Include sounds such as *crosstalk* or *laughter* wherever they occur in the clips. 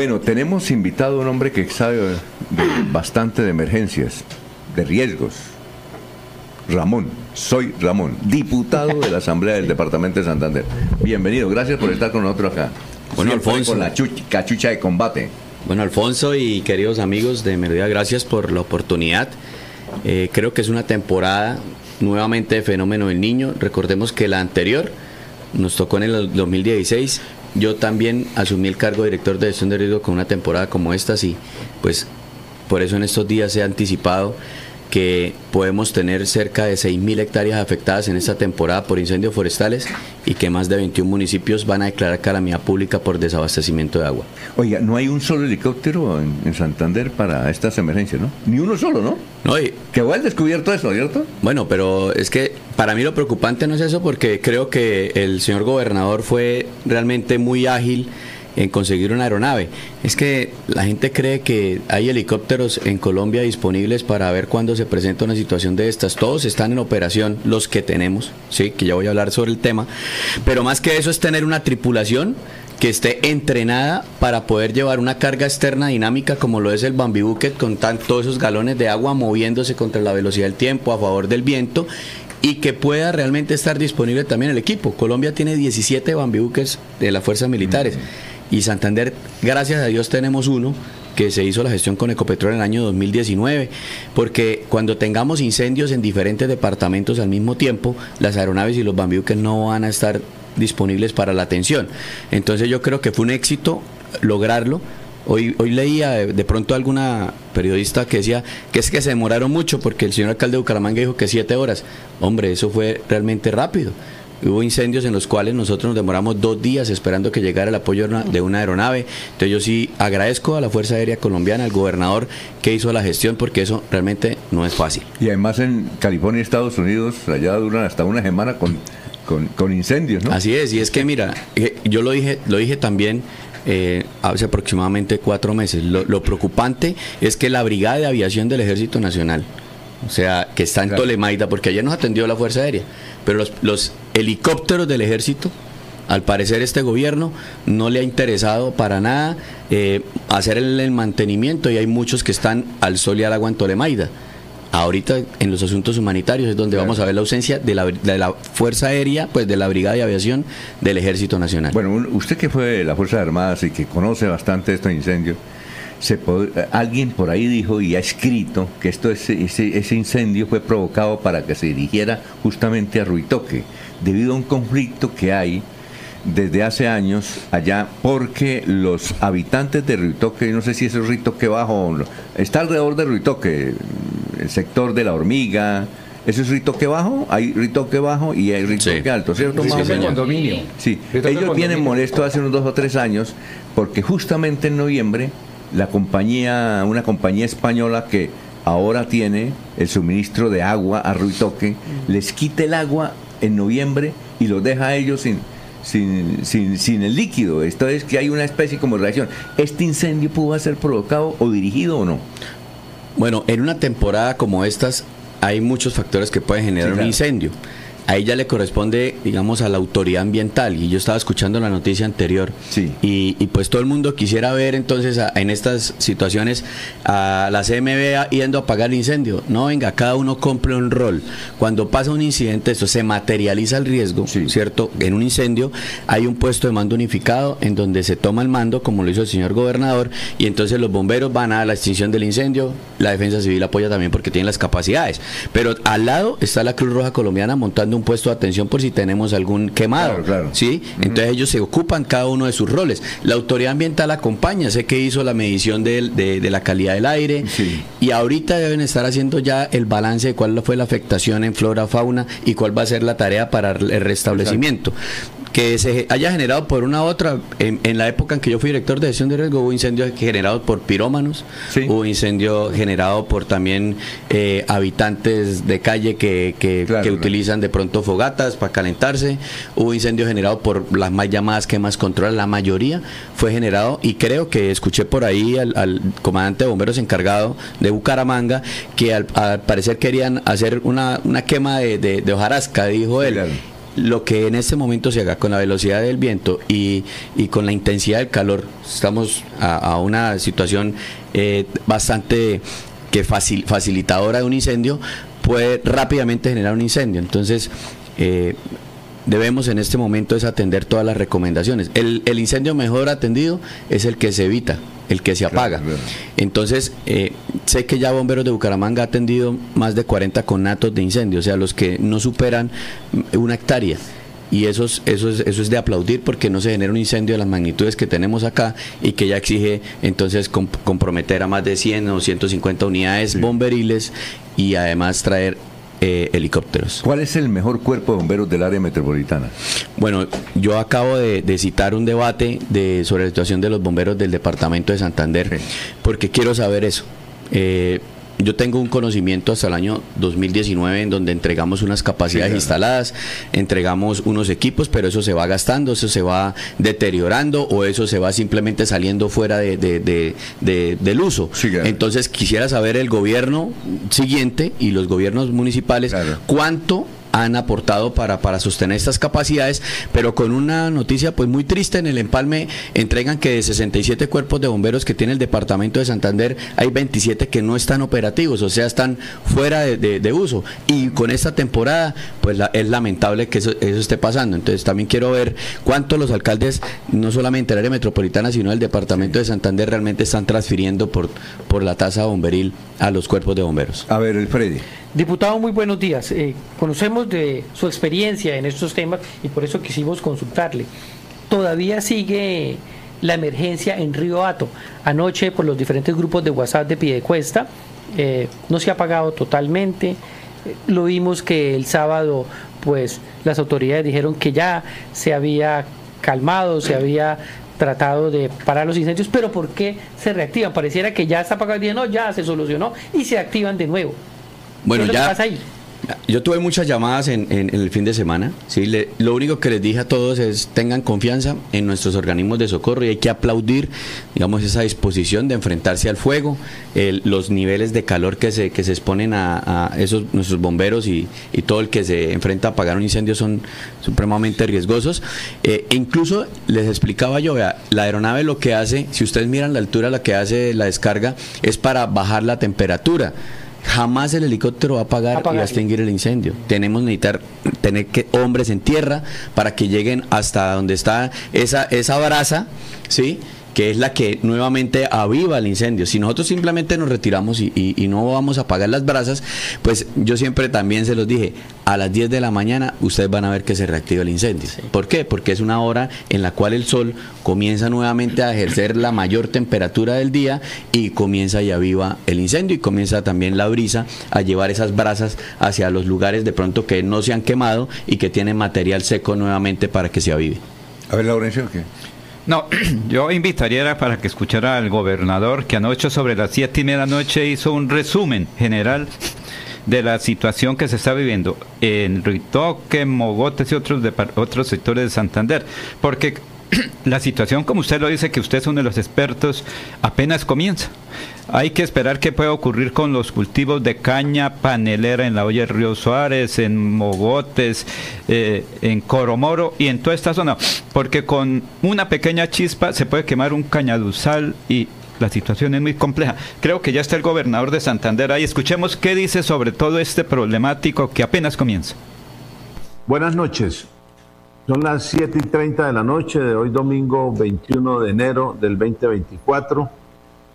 Bueno, tenemos invitado a un hombre que sabe de- bastante de emergencias, de riesgos. Ramón, soy Ramón, diputado de la Asamblea del Departamento de Santander. Bienvenido, gracias por estar con nosotros acá. Bueno, Siempre Alfonso. Con la chuch- cachucha de combate. Bueno, Alfonso y queridos amigos de Melodía, gracias por la oportunidad. Eh, creo que es una temporada nuevamente de fenómeno del niño. Recordemos que la anterior nos tocó en el 2016. Yo también asumí el cargo de director de gestión de riesgo con una temporada como esta, y pues por eso en estos días ha anticipado que podemos tener cerca de 6.000 hectáreas afectadas en esta temporada por incendios forestales y que más de 21 municipios van a declarar calamidad pública por desabastecimiento de agua. Oiga, no hay un solo helicóptero en, en Santander para estas emergencias, ¿no? Ni uno solo, ¿no? No, y- Que igual descubierto eso, ¿cierto? Bueno, pero es que para mí lo preocupante no es eso porque creo que el señor gobernador fue realmente muy ágil en conseguir una aeronave. Es que la gente cree que hay helicópteros en Colombia disponibles para ver cuándo se presenta una situación de estas. Todos están en operación, los que tenemos, sí, que ya voy a hablar sobre el tema. Pero más que eso es tener una tripulación que esté entrenada para poder llevar una carga externa dinámica como lo es el Bambi Bucket con todos esos galones de agua moviéndose contra la velocidad del tiempo a favor del viento y que pueda realmente estar disponible también el equipo. Colombia tiene 17 Bambi Buckets de las fuerzas militares y Santander, gracias a Dios, tenemos uno que se hizo la gestión con Ecopetrol en el año 2019, porque cuando tengamos incendios en diferentes departamentos al mismo tiempo, las aeronaves y los Bambi Buckets no van a estar disponibles para la atención. Entonces yo creo que fue un éxito lograrlo. Hoy, hoy leía de, de pronto alguna periodista que decía que es que se demoraron mucho porque el señor alcalde de Bucaramanga dijo que siete horas. Hombre, eso fue realmente rápido. Hubo incendios en los cuales nosotros nos demoramos dos días esperando que llegara el apoyo de una, aeronave. Entonces yo sí agradezco a la Fuerza Aérea Colombiana, al gobernador que hizo la gestión porque eso realmente no es fácil. Y además en California y Estados Unidos, allá duran hasta una semana con, con, con incendios, ¿no? Así es, y es que mira, eh, yo lo dije, lo dije también eh, hace aproximadamente cuatro meses. Lo, lo preocupante es que la Brigada de Aviación del Ejército Nacional, o sea, que está en Claro. Tolemaida, porque ayer nos atendió la Fuerza Aérea, pero los, los helicópteros del Ejército, al parecer este gobierno no le ha interesado para nada eh, hacer el, el mantenimiento y hay muchos que están al sol y al agua en Tolemaida. Ahorita en los asuntos humanitarios es donde Claro. vamos a ver la ausencia de la, de la Fuerza Aérea, pues de la Brigada de Aviación del Ejército Nacional. Bueno, usted que fue de las Fuerzas Armadas y que conoce bastante estos incendios, se pod- alguien por ahí dijo y ha escrito que esto es- ese, ese incendio fue provocado para que se dirigiera justamente a Ruitoque, debido a un conflicto que hay desde hace años allá, porque los habitantes de Ruitoque, no sé si es el Ruitoque Bajo, o no, está alrededor de Ruitoque, el sector de la hormiga. ¿Eso es Ritoque Bajo? Hay Ritoque Bajo y hay Ritoque Sí. Alto, ¿cierto? Sí, condominio. Sí, ellos vienen molestos hace unos dos o tres años porque justamente en noviembre la compañía, una compañía española que ahora tiene el suministro de agua a Ruitoque, les quita el agua en noviembre y los deja a ellos sin, sin, sin, sin el líquido. Esto es que hay una especie como de reacción. ¿Este incendio pudo ser provocado o dirigido o no? Bueno, en una temporada como estas hay muchos factores que pueden generar Sí, claro. un incendio. A ella le corresponde, digamos, a la autoridad ambiental. Y yo estaba escuchando la noticia anterior. Sí. Y, y pues todo el mundo quisiera ver entonces a- en estas situaciones a la CMB yendo a apagar el incendio. No, venga, cada uno compre un rol. Cuando pasa un incidente, esto se materializa el riesgo, Sí. ¿cierto? En un incendio hay un puesto de mando unificado en donde se toma el mando, como lo hizo el señor gobernador, y entonces los bomberos van a la extinción del incendio, la defensa civil apoya también porque tiene las capacidades. Pero al lado está la Cruz Roja Colombiana montando un puesto de atención por si tenemos algún quemado. Claro, claro. ¿sí? Entonces ellos se ocupan cada uno de sus roles. La autoridad ambiental acompaña, sé que hizo la medición de, de la calidad del aire Sí. y ahorita deben estar haciendo ya el balance de cuál fue la afectación en flora, fauna y cuál va a ser la tarea para el restablecimiento. Que se haya generado por una u otra, en, en la época en que yo fui director de gestión de riesgo, hubo incendios generados por pirómanos, Sí. hubo incendio generado por también eh, habitantes de calle que, que- Claro, que utilizan de pronto fogatas para calentarse, hubo incendio generado por las más llamadas quemas controladas, la mayoría fue generado y creo que escuché por ahí al, al comandante de bomberos encargado de Bucaramanga que al, al parecer querían hacer una, una quema de, de- de hojarasca, dijo él. Claro. Lo que en este momento se haga con la velocidad del viento y, con la intensidad del calor, estamos a, una situación eh, bastante que facilitadora de un incendio, puede rápidamente generar un incendio. Entonces, eh, debemos en este momento es atender todas las recomendaciones. El, incendio mejor atendido es el que se evita, el que se apaga. Entonces, eh, sé que ya Bomberos de Bucaramanga ha atendido más de 40 conatos de incendio, o sea, los que no superan una hectárea y eso es, eso, es, eso es de aplaudir porque no se genera un incendio de las magnitudes que tenemos acá y que ya exige entonces comprometer a más de 100 o 150 unidades bomberiles y además traer eh, helicópteros. ¿Cuál es el mejor cuerpo de bomberos del área metropolitana? Bueno, yo acabo de, citar un debate de, sobre la situación de los bomberos del departamento de Santander, porque quiero saber eso. Eh, yo tengo un conocimiento hasta el año 2019 en donde entregamos unas capacidades instaladas, entregamos unos equipos, pero eso se va gastando, eso se va deteriorando o eso se va simplemente saliendo fuera de, del uso. Entonces quisiera saber el gobierno siguiente y los gobiernos municipales cuánto han aportado para, para sostener estas capacidades, pero con una noticia pues muy triste en el empalme entregan que de 67 cuerpos de bomberos que tiene el departamento de Santander hay 27 que no están operativos, o sea, están fuera de, uso y con esta temporada pues es lamentable que eso, esté pasando, entonces también quiero ver cuánto los alcaldes, no solamente del área metropolitana, sino del departamento de Santander realmente están transfiriendo por, por la tasa bomberil a los cuerpos de bomberos. A ver, el Freddy. Diputado, muy buenos días. Eh, conocemos de su experiencia en estos temas y por eso quisimos consultarle. Todavía sigue la emergencia en Río Hato. Anoche, por los diferentes grupos de WhatsApp de Piedecuesta, eh, no se ha pagado totalmente. Eh, lo vimos que el sábado, pues las autoridades dijeron que ya se había calmado, se había tratado de parar los incendios, pero ¿por qué se reactivan? Pareciera que ya está apagado y no, ya se solucionó y se activan de nuevo. Bueno, ya. Yo tuve muchas llamadas en, el fin de semana. ¿sí? lo único que les dije a todos es tengan confianza en nuestros organismos de socorro y hay que aplaudir, digamos, esa disposición de enfrentarse al fuego, los niveles de calor que se, que se exponen a, esos nuestros bomberos y, todo el que se enfrenta a apagar un incendio son supremamente riesgosos. Eh, e incluso les explicaba yo, vea, la aeronave lo que hace, si ustedes miran la altura, la que hace la descarga es para bajar la temperatura jamás el helicóptero va a apagar, y va a extinguir el incendio. Tenemos que necesitar tener que hombres en tierra para que lleguen hasta donde está esa esa brasa, ¿sí? Que es la que nuevamente aviva el incendio. Si nosotros simplemente nos retiramos y, no vamos a apagar las brasas, pues yo siempre también se los dije, a las 10 de la mañana ustedes van a ver que se reactiva el incendio. ¿Por qué? Porque es una hora en la cual el sol comienza nuevamente a ejercer la mayor temperatura del día y comienza y aviva el incendio y comienza también la brisa a llevar esas brasas hacia los lugares de pronto que no se han quemado y que tienen material seco nuevamente para que se avive. A ver, Laurencio, ¿qué? No, *clears throat* yo invitaría para que escuchara al gobernador que anoche sobre las siete y media de la noche hizo un resumen general de la situación que se está viviendo en Ritoque, Mogotes y otros, de, otros sectores de Santander. Porque *clears throat* la situación, como usted lo dice, que usted es uno de los expertos, apenas comienza. Hay que esperar qué puede ocurrir con los cultivos de caña panelera en la olla del río Suárez, en Mogotes, eh, en Coromoro y en toda esta zona, porque con una pequeña chispa se puede quemar un cañaduzal y la situación es muy compleja. Creo que ya está el gobernador de Santander ahí. Escuchemos qué dice sobre todo este problemático que apenas comienza. Buenas noches. Son las 7 y 30 de la noche de hoy domingo 21 de enero del 2024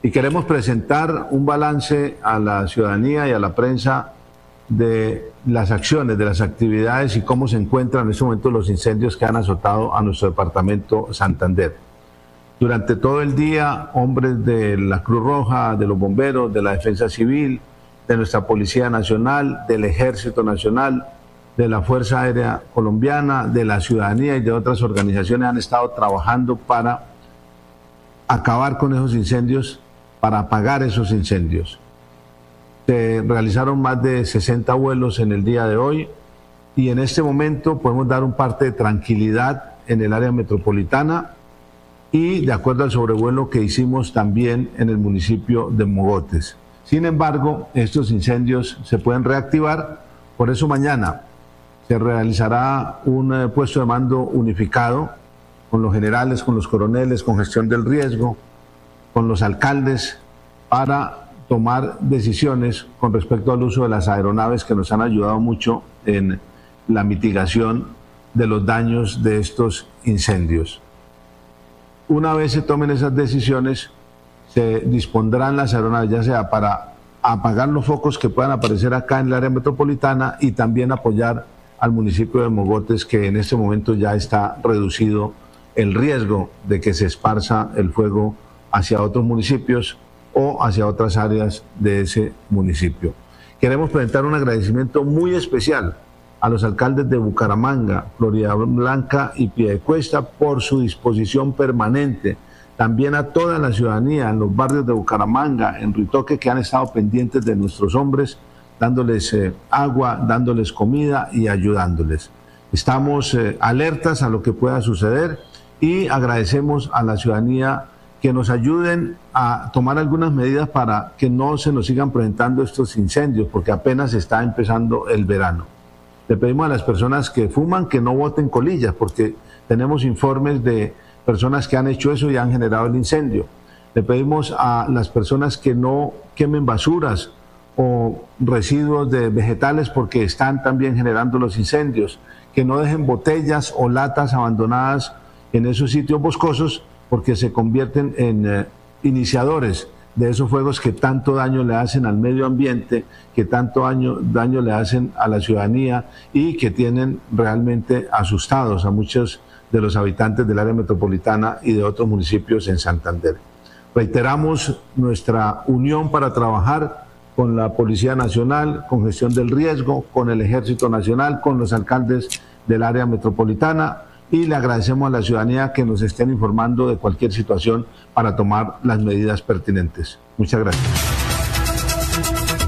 y queremos presentar un balance a la ciudadanía y a la prensa de las acciones, de las actividades y cómo se encuentran en este momento los incendios que han azotado a nuestro departamento Santander. Durante todo el día, hombres de la Cruz Roja, de los bomberos, de la Defensa Civil, de nuestra Policía Nacional, del Ejército Nacional, de la Fuerza Aérea Colombiana, de la ciudadanía y de otras organizaciones han estado trabajando para acabar con esos incendios para apagar esos incendios. Se realizaron más de 60 vuelos en el día de hoy y en este momento podemos dar un parte de tranquilidad en el área metropolitana y de acuerdo al sobrevuelo que hicimos también en el municipio de Mogotes. Sin embargo, estos incendios se pueden reactivar, por eso mañana se realizará un eh, puesto de mando unificado con los generales, con los coroneles, con gestión del riesgo, con los alcaldes, para tomar decisiones con respecto al uso de las aeronaves que nos han ayudado mucho en la mitigación de los daños de estos incendios. Una vez se tomen esas decisiones, se dispondrán las aeronaves, ya sea para apagar los focos que puedan aparecer acá en el área metropolitana y también apoyar al municipio de Mogotes, que en este momento ya está reducido el riesgo de que se esparza el fuego hacia otros municipios o hacia otras áreas de ese municipio. Queremos presentar un agradecimiento muy especial a los alcaldes de Bucaramanga, Florida Blanca y Piedecuesta por su disposición permanente. También a toda la ciudadanía en los barrios de Bucaramanga, en Ritoque, que han estado pendientes de nuestros hombres, dándoles eh, agua, dándoles comida y ayudándoles. Estamos eh, alertas a lo que pueda suceder y agradecemos a la ciudadanía que nos ayuden a tomar algunas medidas para que no se nos sigan presentando estos incendios, porque apenas está empezando el verano. Le pedimos a las personas que fuman que no boten colillas, porque tenemos informes de personas que han hecho eso y han generado el incendio. Le pedimos a las personas que no quemen basuras o residuos de vegetales porque están también generando los incendios, que no dejen botellas o latas abandonadas en esos sitios boscosos porque se convierten en eh, iniciadores de esos fuegos que tanto daño le hacen al medio ambiente, que tanto daño, daño le hacen a la ciudadanía y que tienen realmente asustados a muchos de los habitantes del área metropolitana y de otros municipios en Santander. Reiteramos nuestra unión para trabajar con la Policía Nacional, con gestión del riesgo, con el Ejército Nacional, con los alcaldes del área metropolitana y le agradecemos a la ciudadanía que nos estén informando de cualquier situación para tomar las medidas pertinentes. Muchas gracias.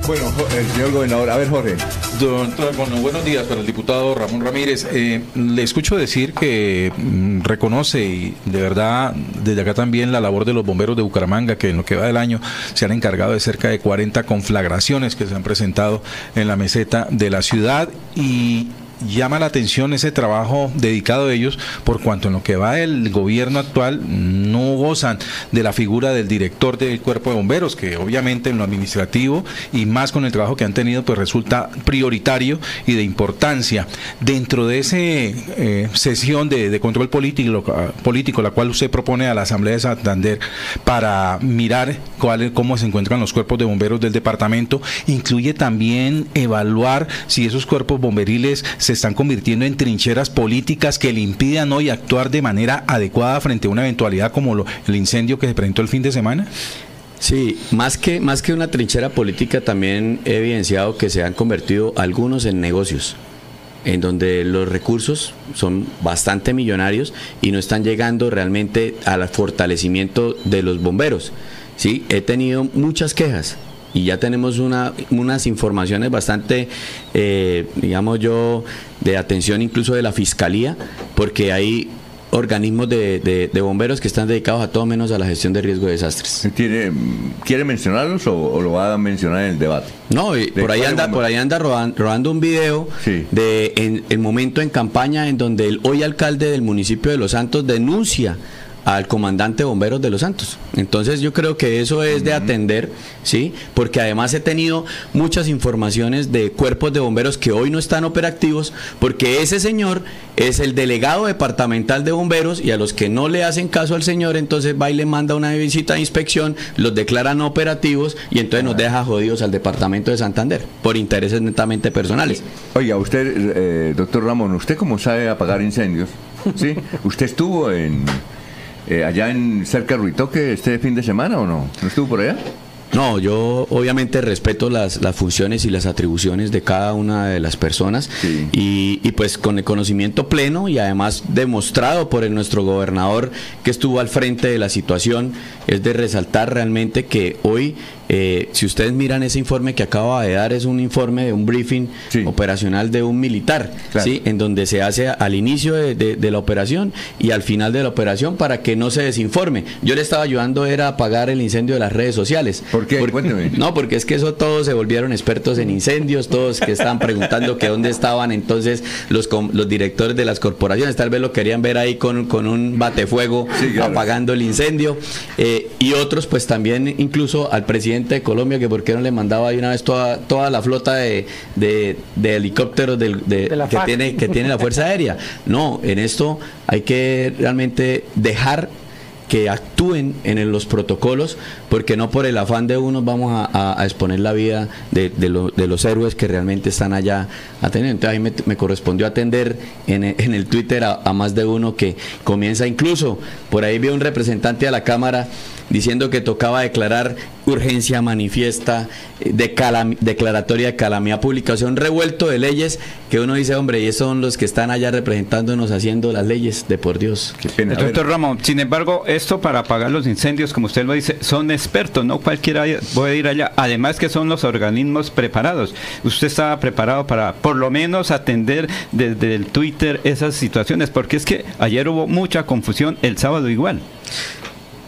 Bueno, el señor gobernador, a ver Jorge. Bueno, buenos días para el diputado Ramón Ramírez. Eh, le escucho decir que mm, reconoce y de verdad desde acá también la labor de los bomberos de Bucaramanga, que en lo que va del año se han encargado de cerca de 40 conflagraciones que se han presentado en la meseta de la ciudad y llama la atención ese trabajo dedicado a ellos, por cuanto en lo que va el gobierno actual no gozan de la figura del director del cuerpo de bomberos, que obviamente en lo administrativo y más con el trabajo que han tenido, pues resulta prioritario y de importancia. Dentro de esa eh, sesión de, control político, político, la cual usted propone a la Asamblea de Santander para mirar cuál, cómo se encuentran los cuerpos de bomberos del departamento, incluye también evaluar si esos cuerpos bomberiles se están convirtiendo en trincheras políticas que le impidan hoy actuar de manera adecuada frente a una eventualidad como lo, el incendio que se presentó el fin de semana? Sí, más que, más que una trinchera política, también he evidenciado que se han convertido algunos en negocios en donde los recursos son bastante millonarios y no están llegando realmente al fortalecimiento de los bomberos. Sí, he tenido muchas quejas y ya tenemos una, unas informaciones bastante, eh, digamos yo, de atención incluso de la Fiscalía, porque hay organismos de, bomberos que están dedicados a todo menos a la gestión de riesgo de desastres. ¿Quiere, quiere mencionarlos o, lo va a mencionar en el debate? No, por ahí anda, por ahí anda rodando, un video de en el momento en campaña en donde el hoy alcalde del municipio de Los Santos denuncia al comandante bomberos de Los Santos. Entonces yo creo que eso es de atender, ¿sí? Porque además he tenido muchas informaciones de cuerpos de bomberos que hoy no están operativos porque ese señor es el delegado departamental de bomberos y a los que no le hacen caso al señor, entonces va y le manda una visita de inspección, los declaran operativos y entonces nos deja jodidos al departamento de Santander por intereses netamente personales. Oiga, usted, eh, doctor Ramón, ¿usted cómo sabe apagar incendios? ¿Sí? *laughs* ¿Usted estuvo en eh, allá en cerca de Ruitoque este fin de semana o no? ¿No estuvo por allá? No, yo obviamente respeto las, las, funciones y las atribuciones de cada una de las personas y, y, pues con el conocimiento pleno y además demostrado por el, nuestro gobernador que estuvo al frente de la situación, es de resaltar realmente que hoy Eh, si ustedes miran ese informe que acaba de dar, es un informe de un briefing Sí. operacional de un militar, Claro. ¿sí? en donde se hace al inicio de, de- de la operación y al final de la operación para que no se desinforme. Yo le estaba ayudando era a apagar el incendio de las redes sociales. ¿Por qué? Porque- Cuénteme. *laughs* no, porque es que eso todos se volvieron expertos en incendios, todos que estaban preguntando que dónde estaban entonces los, los directores de las corporaciones, tal vez lo querían ver ahí con, con un batefuego Sí, claro. apagando el incendio, eh, y otros pues también incluso al presidente de Colombia, que por qué no le mandaba ahí una vez toda, toda la flota de, de- de helicópteros del- de- De que, tiene, que tiene la Fuerza Aérea. No, en esto hay que realmente dejar que actúen en los protocolos, porque no por el afán de unos vamos a, a- a exponer la vida de, de lo- de los héroes que realmente están allá atendiendo. Entonces ahí me, me correspondió atender en, en el Twitter a, a más de uno que comienza incluso, por ahí vi un representante a la Cámara diciendo que tocaba declarar urgencia manifiesta, eh, de calam- declaratoria de calamidad pública, o sea, un revuelto de leyes que uno dice, hombre, y esos son los que están allá representándonos haciendo las leyes, de por Dios. Qué pena. Doctor Ramón, sin embargo, esto para apagar los incendios, como usted lo dice, son expertos, no cualquiera puede ir allá. Además que son los organismos preparados. Usted estaba preparado para por lo menos atender desde el Twitter esas situaciones, porque es que ayer hubo mucha confusión, el sábado igual.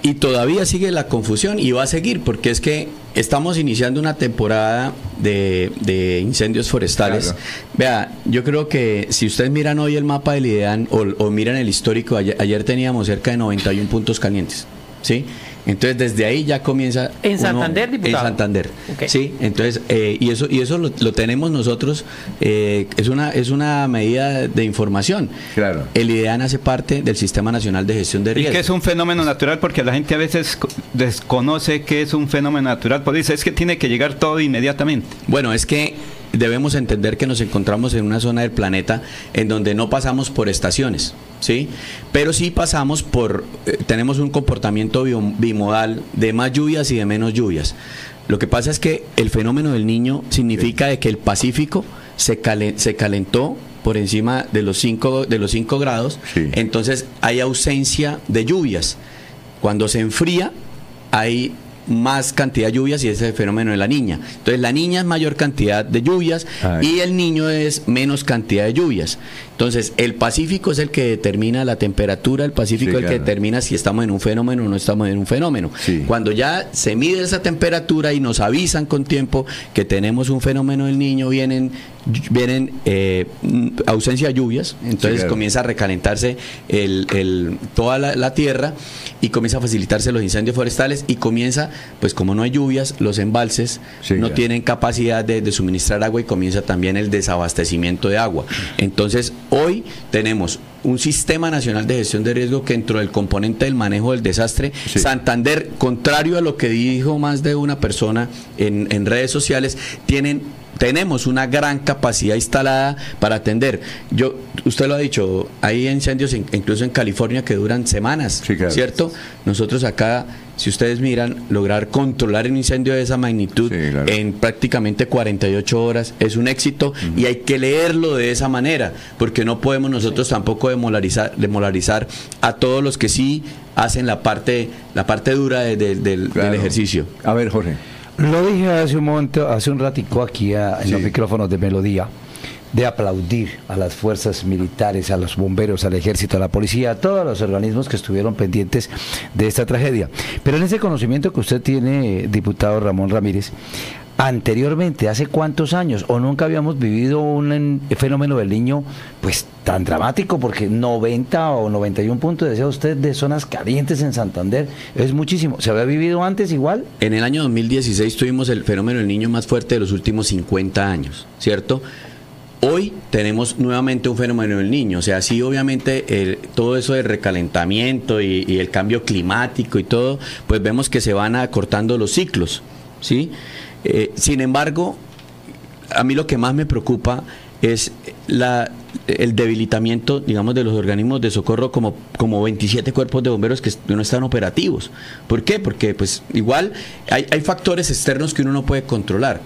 Y todavía sigue la confusión y va a seguir porque es que estamos iniciando una temporada de, de incendios forestales. Claro. Vea, yo creo que si ustedes miran hoy el mapa del IDEAN o, o miran el histórico, ayer, ayer teníamos cerca de 91 puntos calientes. ¿Sí? Entonces desde ahí ya comienza ¿En uno- Santander, diputado? En Santander. Sí, entonces eh, y eso y eso lo, lo tenemos nosotros eh, es una es una medida de información. Claro. El IDEAN hace parte del Sistema Nacional de Gestión de Y Riesgos. que es un fenómeno natural porque la gente a veces co- desconoce que es un fenómeno natural, pues dice, es que tiene que llegar todo inmediatamente. Bueno, es que debemos entender que nos encontramos en una zona del planeta en donde no pasamos por estaciones, ¿sí? Pero sí pasamos por, eh, tenemos un comportamiento bimodal de más lluvias y de menos lluvias. Lo que pasa es que el fenómeno del niño significa de que el Pacífico se, calen- se calentó por encima de los 5 de los cinco grados, Sí. entonces hay ausencia de lluvias. Cuando se enfría, hay más cantidad de lluvias y ese es el fenómeno de la niña. Entonces la niña es mayor cantidad de lluvias y el niño es menos cantidad de lluvias. Entonces el Pacífico es el que determina la temperatura, el Pacífico Sí, es el que determina si estamos en un fenómeno o no estamos en un fenómeno. Sí. Cuando ya se mide esa temperatura y nos avisan con tiempo que tenemos un fenómeno del niño, vienen, vienen eh, ausencia de lluvias, entonces claro. comienza a recalentarse el, el- toda la, la tierra y comienza a facilitarse los incendios forestales y comienza, pues como no hay lluvias, los embalses Sí, no tienen capacidad de, de suministrar agua y comienza también el desabastecimiento de agua. Entonces, hoy tenemos un sistema nacional de gestión de riesgo que dentro del componente del manejo del desastre, Sí. Santander, contrario a lo que dijo más de una persona en, en redes sociales, tienen tenemos una gran capacidad instalada para atender. Yo, usted lo ha dicho, hay incendios in- incluso en California que duran semanas, Sí, claro. ¿cierto? Nosotros acá, si ustedes miran, lograr controlar un incendio de esa magnitud Sí, claro. en prácticamente 48 horas es un éxito y hay que leerlo de esa manera, porque no podemos nosotros tampoco demolarizar, demolarizar a todos los que sí hacen la parte, la parte dura de- de- del, ejercicio. A ver, Jorge. Lo dije hace un momento, hace un ratico aquí a- en los micrófonos de Melodía, de aplaudir a las fuerzas militares, a los bomberos, al ejército, a la policía, a todos los organismos que estuvieron pendientes de esta tragedia. Pero en ese conocimiento que usted tiene, diputado Ramón Ramírez, anteriormente, ¿hace cuántos años? ¿O nunca habíamos vivido un en- fenómeno del niño pues tan dramático? Porque 90 o 91 puntos, decía usted, de zonas calientes en Santander, es muchísimo. ¿Se había vivido antes igual? En el año 2016 tuvimos el fenómeno del niño más fuerte de los últimos 50 años, ¿cierto? Hoy tenemos nuevamente un fenómeno del niño, o sea, sí obviamente el- todo eso de recalentamiento y el cambio climático y todo, pues vemos que se van acortando los ciclos, ¿sí? Eh, sin embargo, a mí lo que más me preocupa es la, el debilitamiento, digamos, de los organismos de socorro como, como 27 cuerpos de bomberos que no están operativos. ¿Por qué? Porque pues igual hay, hay factores externos que uno no puede controlar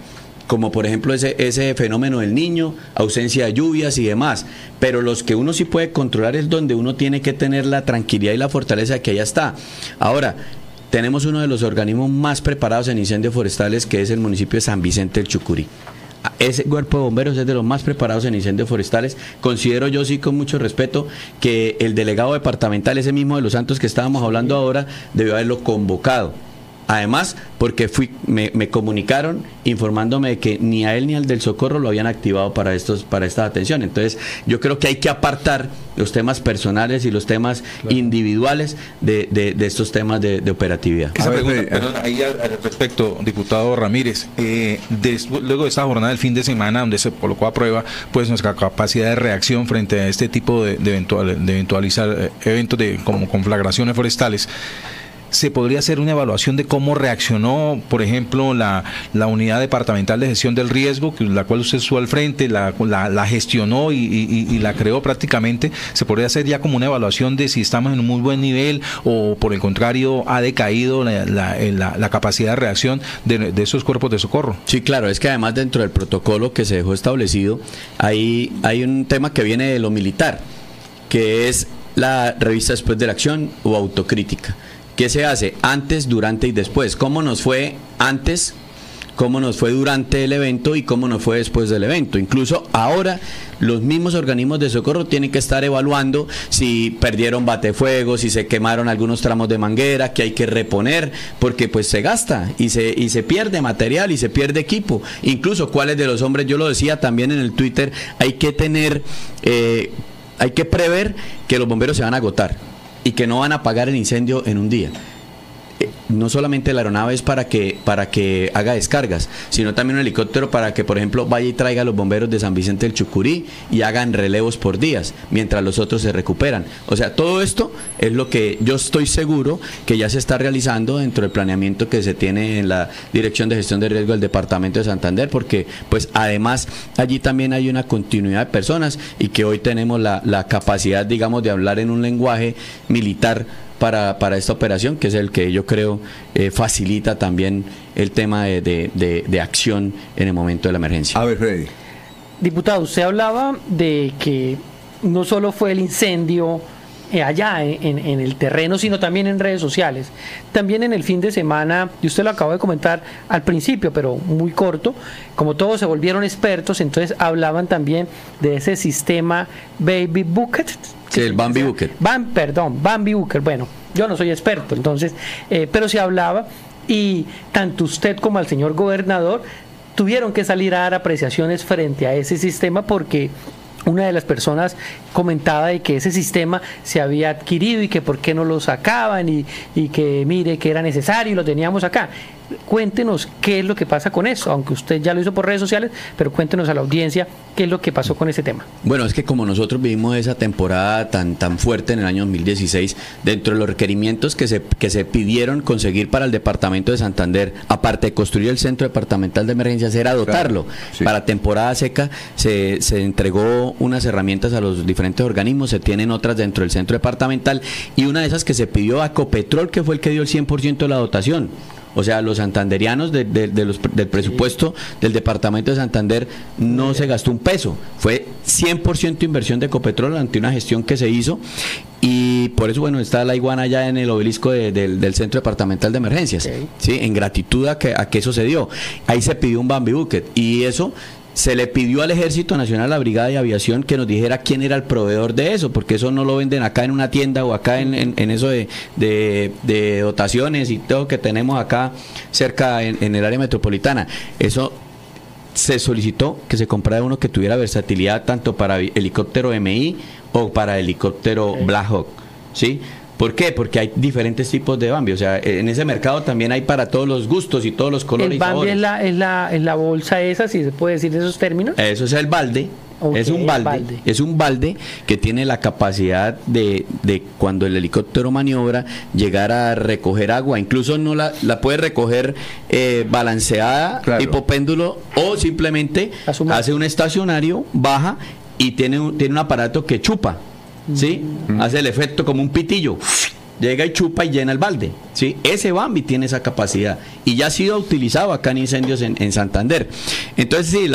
como por ejemplo ese, ese fenómeno del niño, ausencia de lluvias y demás. Pero los que uno sí puede controlar es donde uno tiene que tener la tranquilidad y la fortaleza que allá está. Ahora, tenemos uno de los organismos más preparados en incendios forestales, que es el municipio de San Vicente del Chucurí. Ese cuerpo de bomberos es de los más preparados en incendios forestales. Considero yo sí con mucho respeto que el delegado departamental, ese mismo de los Santos que estábamos hablando ahora, debió haberlo convocado Además, porque fui, me, comunicaron informándome de que ni a él ni al del socorro lo habían activado para estos, para esta atención. Entonces, yo creo que hay que apartar los temas personales y los temas individuales de, de, estos temas de, operatividad. Esa pregunta, perdón, ahí al, respecto, diputado Ramírez, eh, luego de esta jornada del fin de semana, donde se colocó a prueba pues nuestra capacidad de reacción frente a este tipo de, eventual, de eventualizar eh, eventos de como conflagraciones forestales se podría hacer una evaluación de cómo reaccionó, por ejemplo, la, unidad departamental de gestión del riesgo, la cual usted estuvo al frente, la, la, gestionó y, la creó prácticamente. Se podría hacer ya como una evaluación de si estamos en un muy buen nivel o por el contrario ha decaído la, capacidad de reacción de, de, esos cuerpos de socorro. Sí, claro, es que además dentro del protocolo que se dejó establecido, hay, hay un tema que viene de lo militar, que es la revista después de la acción o autocrítica. ¿Qué se hace? Antes, durante y después. ¿Cómo nos fue antes? cómo nos fue durante el evento y cómo nos fue después del evento. Incluso ahora los mismos organismos de socorro tienen que estar evaluando si perdieron batefuegos, si se quemaron algunos tramos de manguera que hay que reponer, porque pues se gasta y se, y se pierde material y se pierde equipo. Incluso cuáles de los hombres, yo lo decía también en el Twitter, hay que tener, eh, hay que prever que los bomberos se van a agotar y que no van a apagar el incendio en un día. Eh, no solamente la aeronave es para que, para que haga descargas, sino también un helicóptero para que, por ejemplo, vaya y traiga a los bomberos de San Vicente del Chucurí y hagan relevos por días, mientras los otros se recuperan. O sea, todo esto es lo que yo estoy seguro que ya se está realizando dentro del planeamiento que se tiene en la Dirección de Gestión de Riesgo del Departamento de Santander, porque pues además allí también hay una continuidad de personas y que hoy tenemos la, la capacidad, digamos, de hablar en un lenguaje militar para, para esta operación, que es el que yo creo eh, facilita también el tema de, de, acción en el momento de la emergencia. A ver, Freddy. Diputado, usted hablaba de que no solo fue el incendio eh, allá en, en, el terreno, sino también en redes sociales. También en el fin de semana, y usted lo acabó de comentar al principio, pero muy corto, como todos se volvieron expertos, entonces hablaban también de ese sistema Baby Bucket, Sí, el Bambi Booker. Van, perdón, Bambi Booker. Bueno, yo no soy experto, entonces, eh, pero se hablaba y tanto usted como el señor gobernador tuvieron que salir a dar apreciaciones frente a ese sistema porque una de las personas comentaba de que ese sistema se había adquirido y que por qué no lo sacaban y, y, que mire que era necesario y lo teníamos acá. Cuéntenos qué es lo que pasa con eso, aunque usted ya lo hizo por redes sociales, pero cuéntenos a la audiencia qué es lo que pasó con ese tema. Bueno, es que como nosotros vivimos esa temporada tan, tan fuerte en el año 2016, dentro de los requerimientos que se, que se pidieron conseguir para el departamento de Santander, aparte de construir el centro departamental de emergencias, era dotarlo. Para temporada seca se, se entregó unas herramientas a los diferentes organismos, se tienen otras dentro del centro departamental y una de esas que se pidió a Copetrol, que fue el que dio el 100% de la dotación. O sea, los santanderianos del presupuesto del departamento de Santander no se gastó un peso. Fue 100% inversión de Ecopetrol ante una gestión que se hizo. Y por eso, bueno, está la iguana ya en el obelisco del Centro Departamental de Emergencias. ¿sí? En gratitud a que, a que eso se dio. Ahí se pidió un Bambi Bucket. Y eso se le pidió al Ejército Nacional, a la Brigada de Aviación, que nos dijera quién era el proveedor de eso, porque eso no lo venden acá en una tienda o acá en, en, eso de, de, dotaciones y todo que tenemos acá cerca en, el área metropolitana. Eso se solicitó que se comprara uno que tuviera versatilidad tanto para helicóptero MI o para helicóptero Black Hawk. ¿sí? ¿Por qué? Porque hay diferentes tipos de Bambi. O sea, en ese mercado también hay para todos los gustos y todos los colores. ¿El Bambi es la, es, la, es la bolsa esa, si se puede decir esos términos? Eso es el balde. es un balde, es un balde que tiene la capacidad de, de, cuando el helicóptero maniobra llegar a recoger agua, incluso no la, la puede recoger eh, balanceada, tipo péndulo, o simplemente hace un estacionario, baja y tiene un, tiene un aparato que chupa. ¿Sí? Hace el efecto como un pitillo. Llega y chupa y llena el balde. ¿sí? Ese Bambi tiene esa capacidad y ya ha sido utilizado acá en incendios en, Santander. Entonces, sí,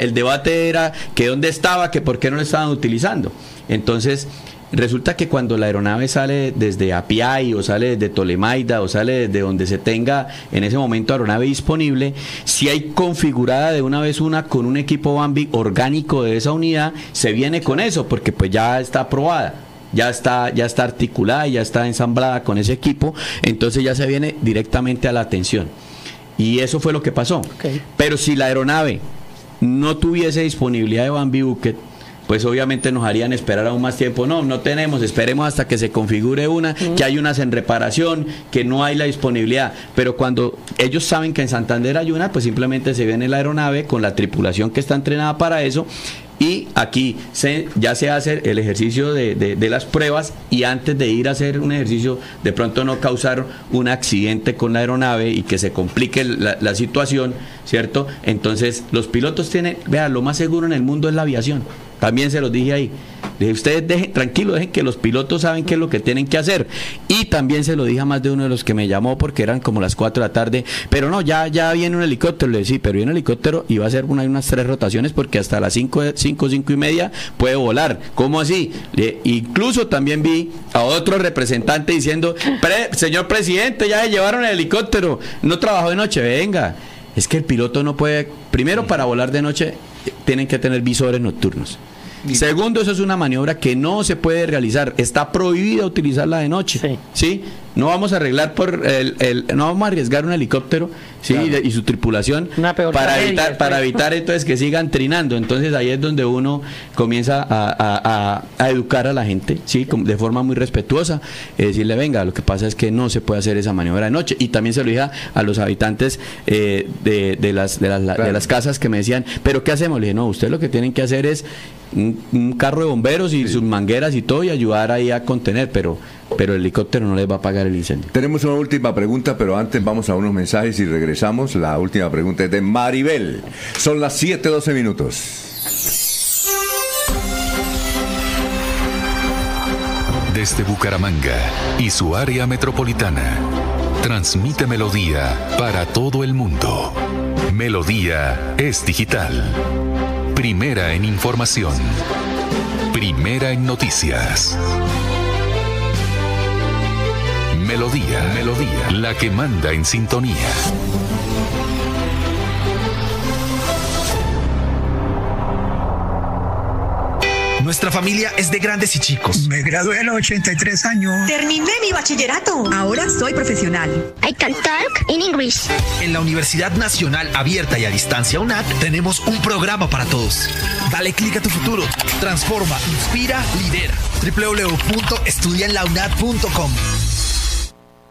el debate era que dónde estaba, que por qué no lo estaban utilizando. Entonces, Resulta que cuando la aeronave sale desde Apiay o sale desde Tolemaida o sale desde donde se tenga en ese momento aeronave disponible, si hay configurada de una vez una con un equipo Bambi orgánico de esa unidad, se viene con eso porque pues ya está aprobada ya está, ya está articulada, ya está ensamblada con ese equipo, entonces ya se viene directamente a la atención. Y eso fue lo que pasó. Pero si la aeronave no tuviese disponibilidad de Bambi Bucket, pues obviamente nos harían esperar aún más tiempo. No, no tenemos, esperemos hasta que se configure una, que hay unas en reparación, que no hay la disponibilidad. Pero cuando ellos saben que en Santander hay una, pues simplemente se viene la aeronave con la tripulación que está entrenada para eso y aquí se, ya se hace el ejercicio de, las pruebas y antes de ir a hacer un ejercicio, de pronto no causar un accidente con la aeronave y que se complique la, la situación, ¿cierto? Entonces los pilotos tienen, vean, lo más seguro en el mundo es la aviación. También se los dije ahí. Dije, ustedes dejen, tranquilo, dejen que los pilotos saben qué es lo que tienen que hacer. Y también se lo dije a más de uno de los que me llamó porque eran como las 4 de la tarde. Pero no, ya, ya viene un helicóptero. Le dije, sí, pero viene un helicóptero y va a hacer una, unas tres rotaciones porque hasta las 5, 5, 5 y media puede volar. ¿Cómo así? incluso también vi a otro representante diciendo, señor presidente, ya se llevaron el helicóptero. No trabajó de noche, venga. Es que el piloto no puede, primero para volar de noche, tienen que tener visores nocturnos. Segundo, eso es una maniobra que no se puede realizar. Está prohibida utilizarla de noche. ¿sí? No vamos a arreglar por el, no vamos a arriesgar un helicóptero sí y, su tripulación para evitar para evitar entonces que sigan trinando. Entonces ahí es donde uno comienza a, educar a la gente, sí, de forma muy respetuosa, decirle venga, lo que pasa es que no se puede hacer esa maniobra de noche y también se lo dije a los habitantes eh, de, las, de, las, de las casas que me decían, pero qué hacemos, le dije no, ustedes lo que tienen que hacer es un, carro de bomberos y sus mangueras y todo y ayudar ahí a contener, pero pero el helicóptero no les va a pagar el incendio. Tenemos una última pregunta, pero antes vamos a unos mensajes y regresamos. La última pregunta es de Maribel. Son las 7:12 minutos. Desde Bucaramanga y su área metropolitana, transmite Melodía para todo el mundo. Melodía es digital. Primera en información. Primera en noticias. Melodía, Melodía, la que manda en sintonía. Nuestra familia es de grandes y chicos. Me gradué a los 83 años. Terminé mi bachillerato. Ahora soy profesional. I can talk in English. En la Universidad Nacional Abierta y a Distancia UNAT tenemos un programa para todos. Dale clic a tu futuro. Transforma, inspira, lidera. www.estudianlaunat.com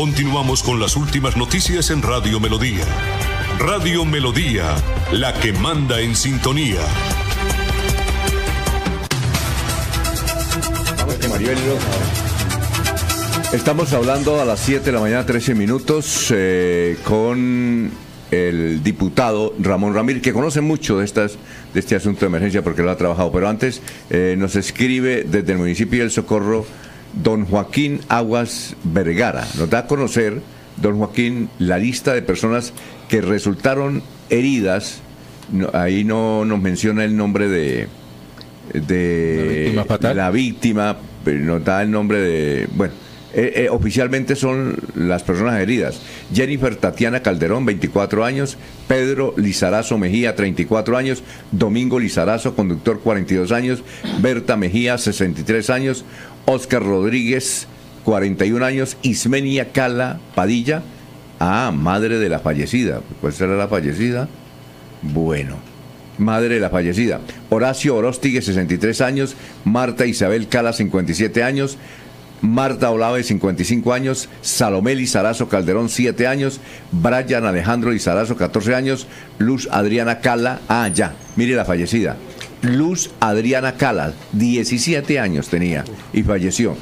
Continuamos con las últimas noticias en Radio Melodía. Radio Melodía, la que manda en sintonía. Estamos hablando a las 7 de la mañana, 13 minutos, eh, con el diputado Ramón Ramírez, que conoce mucho de, estas, de este asunto de emergencia porque lo ha trabajado. Pero antes eh, nos escribe desde el municipio del Socorro don Joaquín Aguas Vergara. Nos da a conocer, don Joaquín, la lista de personas que resultaron heridas. ahí no nos menciona el nombre de, de la víctima, la víctima pero nos da el nombre de... Bueno, eh, eh, oficialmente son las personas heridas. Jennifer Tatiana Calderón, 24 años. Pedro Lizarazo Mejía, 34 años. Domingo Lizarazo, conductor, 42 años. Berta Mejía, 63 años. Oscar Rodríguez, 41 años. Ismenia Cala Padilla, ah, madre de la fallecida. ¿Cuál será la fallecida? Bueno, madre de la fallecida. Horacio Orostigue, 63 años. Marta Isabel Cala, 57 años. Marta Olave, 55 años, Salomé Lizarazo Calderón, 7 años, Brian Alejandro Lizarazo, 14 años, Luz Adriana Cala, ah, ya, mire la fallecida, Luz Adriana Cala, 17 años tenía y falleció.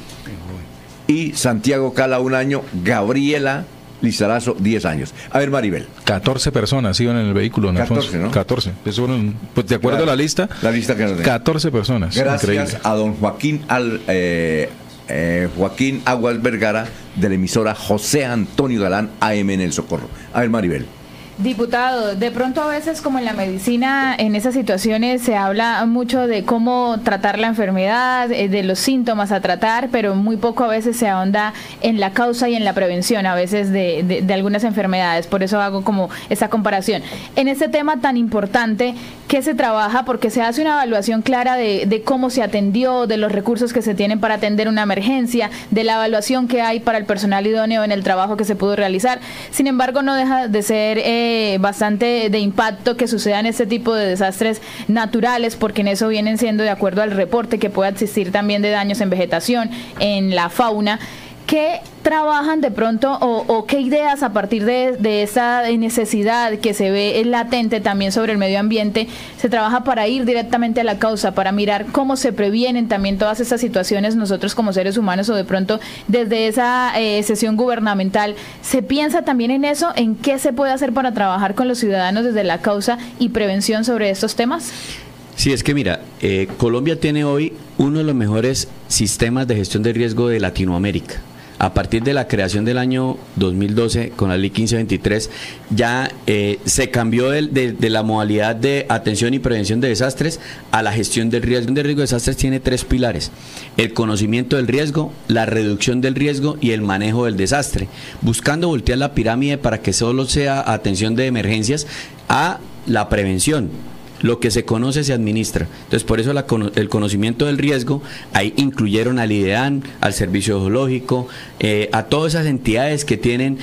y Santiago Cala un año, Gabriela Lizarazo 10 años. A ver, Maribel. 14 personas iban en el vehículo, ¿no? 14, ¿no? 14. Eso fueron, pues de acuerdo Claro. a la lista, La lista que nos den. 14 personas. Gracias Increíble. a don Joaquín Al- eh, eh, Joaquín Aguas Vergara de la emisora José Antonio Galán AM en el Socorro. A ver, Maribel. Diputado, de pronto a veces como en la medicina, en esas situaciones se habla mucho de cómo tratar la enfermedad, eh, de los síntomas a tratar, pero muy poco a veces se ahonda en la causa y en la prevención a veces de, de- de algunas enfermedades. Por eso hago como esa comparación. En este tema tan importante, ¿qué se trabaja? Porque se hace una evaluación clara de, cómo se atendió, de los recursos que se tienen para atender una emergencia, de la evaluación que hay para el personal idóneo en el trabajo que se pudo realizar. Sin embargo, no deja de ser eh, bastante de impacto que sucedan este tipo de desastres naturales, porque en eso vienen siendo, de acuerdo al reporte, que pueda existir también de daños en vegetación, en la fauna. ¿Qué trabajan de pronto o, qué ideas a partir de, esa necesidad que se ve latente también sobre el medio ambiente se trabaja para ir directamente a la causa, para mirar cómo se previenen también todas estas situaciones nosotros como seres humanos o de pronto desde esa eh, sesión gubernamental se piensa también en eso, en qué se puede hacer para trabajar con los ciudadanos desde la causa y prevención sobre estos temas? Sí, es que mira, eh, Colombia tiene hoy uno de los mejores sistemas de gestión de riesgo de Latinoamérica. A partir de la creación del año 2012 con la ley 1523, ya eh, se cambió de, de la modalidad de atención y prevención de desastres a la gestión del riesgo. El riesgo de desastres tiene tres pilares. El conocimiento del riesgo, la reducción del riesgo y el manejo del desastre. Buscando voltear la pirámide para que solo sea atención de emergencias a la prevención lo que se conoce se administra. Entonces, por eso el conocimiento del riesgo, ahí incluyeron al IDEAN, al Servicio Geológico, eh, a todas esas entidades que tienen,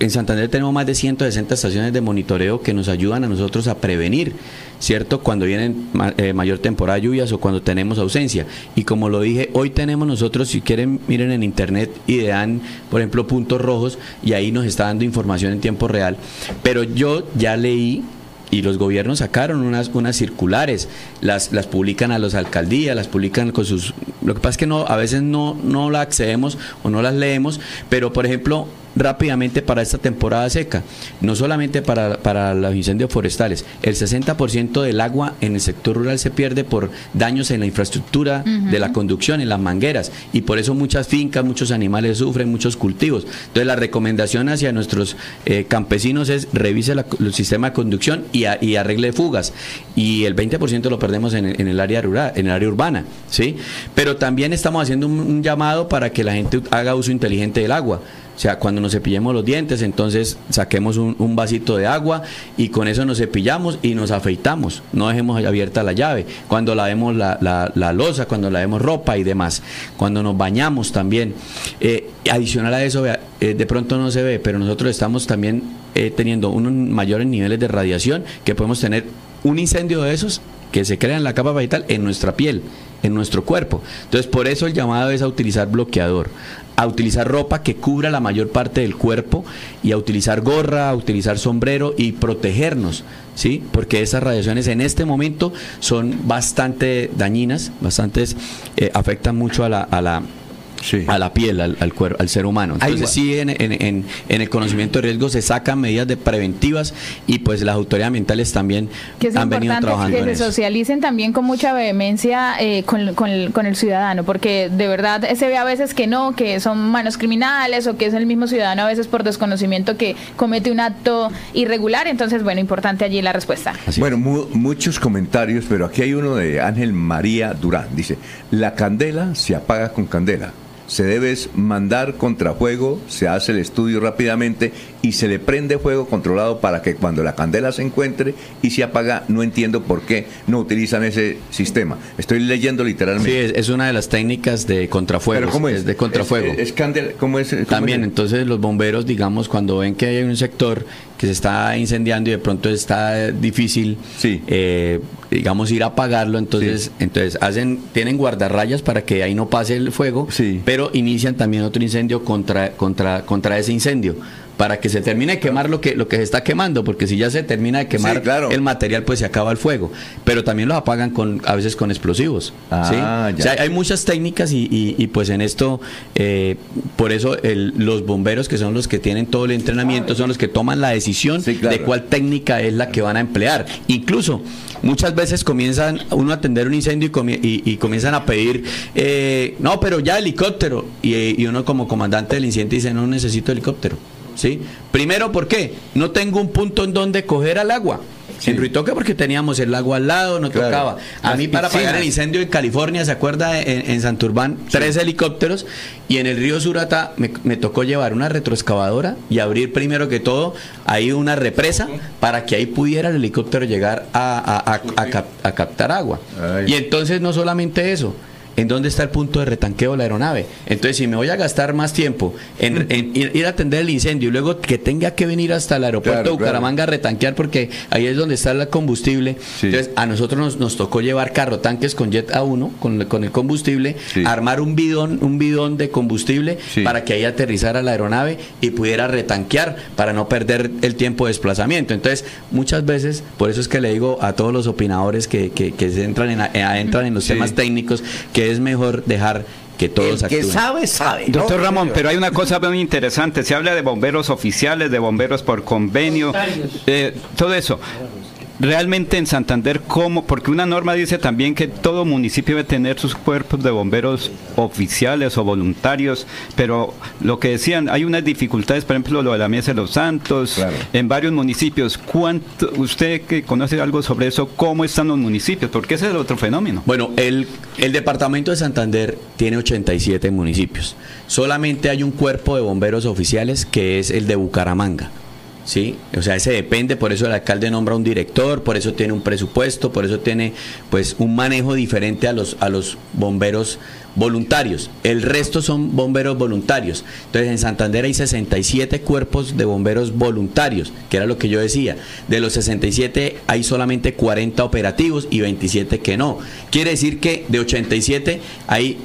en Santander tenemos más de 160 estaciones de monitoreo que nos ayudan a nosotros a prevenir, ¿cierto? Cuando vienen eh, mayor temporada de lluvias o cuando tenemos ausencia. Y como lo dije, hoy tenemos nosotros, si quieren, miren en internet, IDEAN, por ejemplo, puntos rojos, y ahí nos está dando información en tiempo real. Pero yo ya leí y los gobiernos sacaron unas, unas circulares, las, las publican a las alcaldías, las publican con sus... Lo que pasa es que no, a veces no, no las accedemos o no las leemos, pero por ejemplo, rápidamente para esta temporada seca, no solamente para, para los incendios forestales, el 60% del agua en el sector rural se pierde por daños en la infraestructura de la conducción, en las mangueras, y por eso muchas fincas, muchos animales sufren, muchos cultivos. Entonces la recomendación hacia nuestros eh, campesinos es revise la- el sistema de conducción y, a- y arregle fugas. Y el 20% lo perdemos en, el- en el área rural, en el área urbana, ¿sí? Pero también estamos haciendo un, un llamado para que la gente haga uso inteligente del agua. O sea, cuando nos cepillemos los dientes, entonces saquemos un, vasito de agua y con eso nos cepillamos y nos afeitamos. No dejemos abierta la llave. Cuando lavemos la, la, la losa, cuando lavemos ropa y demás. Cuando nos bañamos también. Eh, adicional a eso, vea, eh, de pronto no se ve, pero nosotros estamos también eh, teniendo unos mayores niveles de radiación que podemos tener un incendio de esos que se crea en la capa vegetal en nuestra piel, en nuestro cuerpo. Entonces, por eso el llamado es a utilizar bloqueador, a utilizar ropa que cubra la mayor parte del cuerpo y a utilizar gorra, a utilizar sombrero y protegernos, ¿sí? Porque esas radiaciones en este momento son bastante dañinas, bastantes, eh, afectan mucho a la, a la a la piel, al, al cuerpo, al ser humano. Entonces sí, en, en- en- en el conocimiento de riesgo se sacan medidas de preventivas y pues las autoridades ambientales también que es han venido importante trabajando que en se eso. socialicen también con mucha vehemencia eh, con, con el, con el ciudadano, porque de verdad se ve a veces que no, que son manos criminales o que es el mismo ciudadano a veces por desconocimiento que comete un acto irregular. Entonces, bueno, importante allí la respuesta. Bueno, mu- muchos comentarios, pero aquí hay uno de Ángel María Durán. Dice, la candela se apaga con candela. Se debe mandar contrafuego, se hace el estudio rápidamente y se le prende fuego controlado para que cuando la candela se encuentre y se apaga, no entiendo por qué no utilizan ese sistema. Estoy leyendo Sí, literalmente. es, es una de las técnicas de contrafuego. Pero ¿cómo es? de contrafuego. Es, es candela, ¿cómo es? ¿Cómo También, es? entonces los bomberos, digamos, cuando ven que hay un sector que se está incendiando y de pronto está difícil, eh, digamos, ir a apagarlo, entonces, entonces hacen, tienen guardarrayas para que ahí no pase el fuego, pero inician también otro incendio contra, contra, contra ese incendio para que se termine de quemar lo que, lo que se está quemando, porque si ya se termina de quemar Sí, claro. el material, pues se acaba el fuego. Pero también los apagan con, a veces con explosivos. Ah, ¿sí? ya. O sea, hay muchas técnicas y, y- y, pues en esto, eh, por eso el- los bomberos que son los que tienen todo el entrenamiento, son los que toman la decisión Sí, claro. de cuál técnica es la que van a emplear. Incluso muchas veces comienzan uno a atender un incendio y, y- y comienzan a pedir, eh, no, pero ya helicóptero. Y, y uno como comandante del incendio dice, no necesito helicóptero. ¿Sí? Primero, ¿por qué? No tengo un punto en donde coger al agua. En Ruitoque porque teníamos el agua al lado, no Claro. tocaba. A Las mí para piscinas. el incendio en California, ¿se acuerda? En, en Santurbán, tres helicópteros y en el río Surata me, me tocó llevar una retroexcavadora y abrir primero que todo ahí una represa para que ahí pudiera el helicóptero llegar a, a- a- a cap- a captar agua. Ay. Y entonces no solamente eso. ¿En dónde está el punto de retanqueo de la aeronave? Entonces, si me voy a gastar más tiempo en, en ir, ir a atender el incendio y luego que tenga que venir hasta el aeropuerto Claro, de Bucaramanga a retanquear porque ahí es donde está el combustible. Sí. Entonces, a nosotros nos, nos tocó llevar carro tanques con jet A1, con, con el combustible, Sí. armar un bidón, un bidón de combustible Sí. para que ahí aterrizara la aeronave y pudiera retanquear para no perder el tiempo de desplazamiento. Entonces, muchas veces, por eso es que le digo a todos los opinadores que, que, que se entran en, eh, entran en los temas técnicos que es mejor dejar que todos El que actúen. sabe, sabe. Doctor No, Ramón, señor. pero hay una cosa muy interesante. Se habla de bomberos oficiales, de bomberos por convenio, eh, todo eso. Realmente en Santander, ¿cómo? Porque una norma dice también que todo municipio debe tener sus cuerpos de bomberos oficiales o voluntarios, pero lo que decían, hay unas dificultades, por ejemplo, lo de la Mesa de los Santos, Claro. en varios municipios. ¿Cuánto, usted que conoce algo sobre eso, cómo están los municipios? Porque ese es el otro fenómeno. Bueno, el, el departamento de Santander tiene 87 municipios. Solamente hay un cuerpo de bomberos oficiales que es el de Bucaramanga. ¿Sí? O sea, ese depende, por eso el alcalde nombra un director, por eso tiene un presupuesto, por eso tiene pues un manejo diferente a los, a los bomberos voluntarios. El resto son bomberos voluntarios. Entonces en Santander hay 67 cuerpos de bomberos voluntarios, que era lo que yo decía. De los 67 hay solamente 40 operativos y 27 que no. Quiere decir que de 87 hay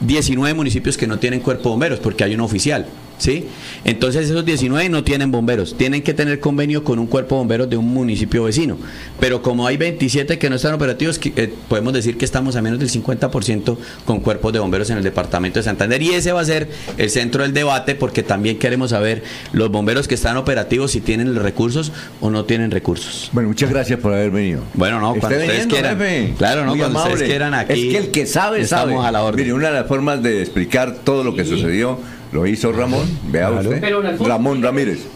19 municipios que no tienen cuerpo de bomberos porque hay un oficial. ¿Sí? Entonces esos 19 no tienen bomberos, tienen que tener convenio con un cuerpo de bomberos de un municipio vecino. Pero como hay 27 que no están operativos, eh, podemos decir que estamos a menos del 50% con cuerpos de bomberos en el departamento de Santander. Y ese va a ser el centro del debate porque también queremos saber los bomberos que están operativos si tienen los recursos o no tienen recursos. Bueno, muchas gracias por haber venido. Bueno, no, cuando ustedes viniendo, quieran. jefe. Claro, no, Muy cuando ustedes amable. quieran aquí. Es que el que sabe, estamos sabe. a la orden. Mire, una de las formas de explicar todo lo que sucedió lo hizo Ramón. Vea Claro. usted. Ramón Ramírez.